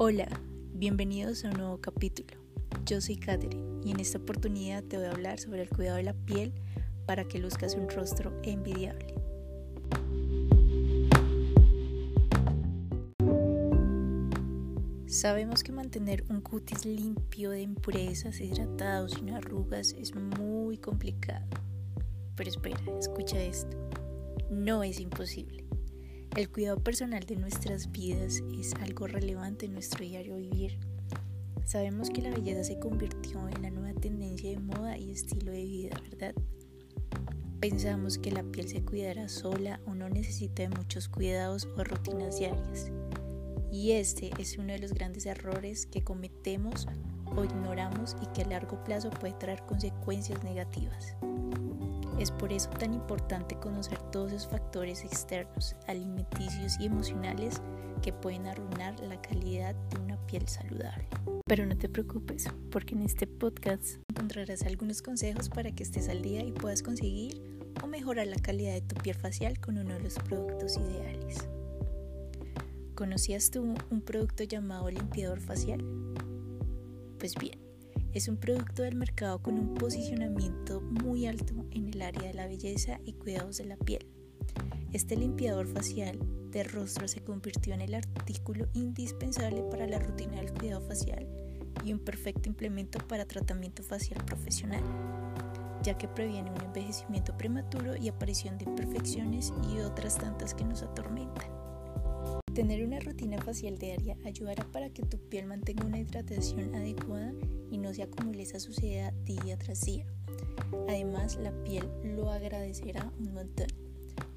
Hola, bienvenidos a un nuevo capítulo. Yo soy Katherine y en esta oportunidad te voy a hablar sobre el cuidado de la piel para que luzcas un rostro envidiable. Sabemos que mantener un cutis limpio de impurezas, hidratado, sin arrugas es muy complicado. Pero espera, escucha esto. No es imposible. El cuidado personal de nuestras vidas es algo relevante en nuestro diario vivir. Sabemos que la belleza se convirtió en la nueva tendencia de moda y estilo de vida, ¿verdad? Pensamos que la piel se cuidará sola o no necesita de muchos cuidados o rutinas diarias. Y este es uno de los grandes errores que cometemos o ignoramos y que a largo plazo puede traer consecuencias negativas. Es por eso tan importante conocer todos esos factores externos, alimenticios y emocionales que pueden arruinar la calidad de una piel saludable. Pero no te preocupes, porque en este podcast encontrarás algunos consejos para que estés al día y puedas conseguir o mejorar la calidad de tu piel facial con uno de los productos ideales. ¿Conocías tú un producto llamado limpiador facial? Pues bien, es un producto del mercado con un posicionamiento muy alto en el área de la belleza y cuidados de la piel. Este limpiador facial de rostro se convirtió en el artículo indispensable para la rutina del cuidado facial y un perfecto implemento para tratamiento facial profesional, ya que previene un envejecimiento prematuro y aparición de imperfecciones y otras tantas que nos atormentan. Tener una rutina facial diaria ayudará para que tu piel mantenga una hidratación adecuada y no se acumule esa suciedad día tras día. Además, la piel lo agradecerá un montón,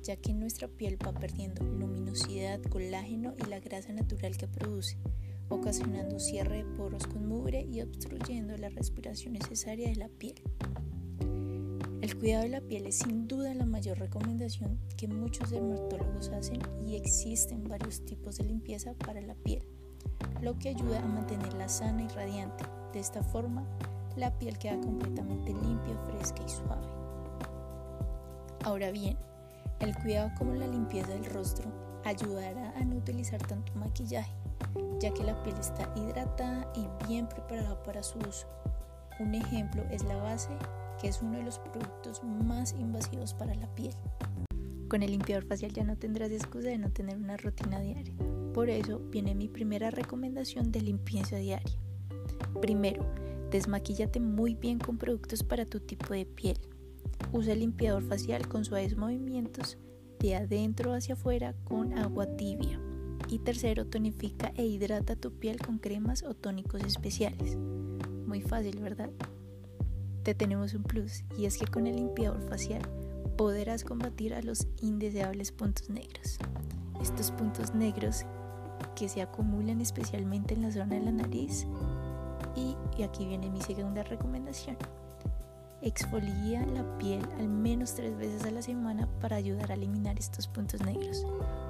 ya que nuestra piel va perdiendo luminosidad, colágeno y la grasa natural que produce, ocasionando cierre de poros con mugre y obstruyendo la respiración necesaria de la piel. El cuidado de la piel es sin duda la mayor recomendación que muchos dermatólogos hacen y existen varios tipos de limpieza para la piel, lo que ayuda a mantenerla sana y radiante. De esta forma, la piel queda completamente limpia, fresca y suave. Ahora bien, el cuidado como la limpieza del rostro ayudará a no utilizar tanto maquillaje, ya que la piel está hidratada y bien preparada para su uso. Un ejemplo es la base que es uno de los productos más invasivos para la piel. Con el limpiador facial ya no tendrás excusa de no tener una rutina diaria. Por eso viene mi primera recomendación de limpieza diaria. Primero, desmaquíllate muy bien con productos para tu tipo de piel. Usa el limpiador facial con suaves movimientos de adentro hacia afuera con agua tibia. Y tercero, tonifica e hidrata tu piel con cremas o tónicos especiales. Muy fácil, ¿verdad? Te tenemos un plus y es que con el limpiador facial podrás combatir a los indeseables puntos negros. Estos puntos negros que se acumulan especialmente en la zona de la nariz y, y aquí viene mi segunda recomendación. Exfolia la piel al menos tres veces a la semana para ayudar a eliminar estos puntos negros.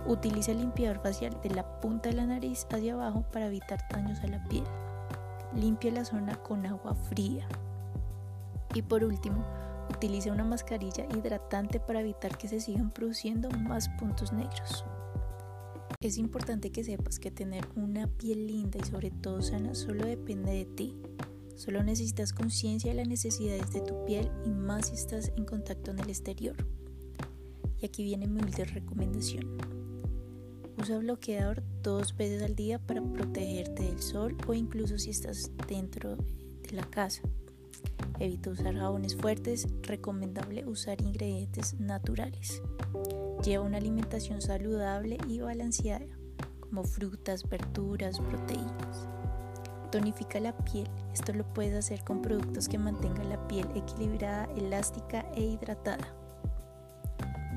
Utiliza el limpiador facial de la punta de la nariz hacia abajo para evitar daños a la piel. Limpia la zona con agua fría. Y por último, utiliza una mascarilla hidratante para evitar que se sigan produciendo más puntos negros. Es importante que sepas que tener una piel linda y sobre todo sana solo depende de ti. Solo necesitas conciencia de las necesidades de tu piel y más si estás en contacto en el exterior. Y aquí viene mi última recomendación. Usa bloqueador dos veces al día para protegerte del sol o incluso si estás dentro de la casa. Evita usar jabones fuertes, recomendable usar ingredientes naturales. Lleva una alimentación saludable y balanceada, como frutas, verduras, proteínas. Tonifica la piel, esto lo puedes hacer con productos que mantengan la piel equilibrada, elástica e hidratada.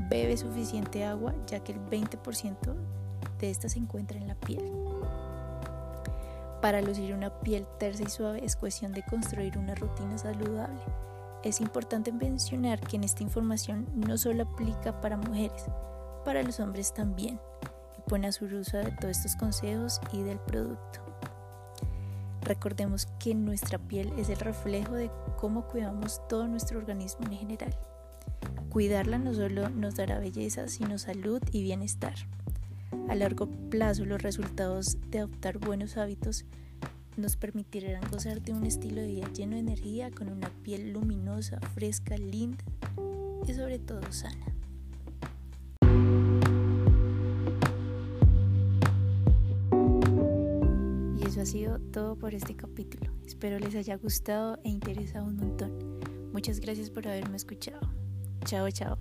Bebe suficiente agua ya que el 20% de esta se encuentra en la piel. Para lucir una piel tersa y suave es cuestión de construir una rutina saludable. Es importante mencionar que en esta información no solo aplica para mujeres, para los hombres también, y pone a su uso de todos estos consejos y del producto. Recordemos que nuestra piel es el reflejo de cómo cuidamos todo nuestro organismo en general. Cuidarla no solo nos dará belleza, sino salud y bienestar. A largo plazo los resultados de adoptar buenos hábitos nos permitirán gozar de un estilo de vida lleno de energía, con una piel luminosa, fresca, linda y sobre todo sana. Y eso ha sido todo por este capítulo. Espero les haya gustado e interesado un montón. Muchas gracias por haberme escuchado. Chao, chao.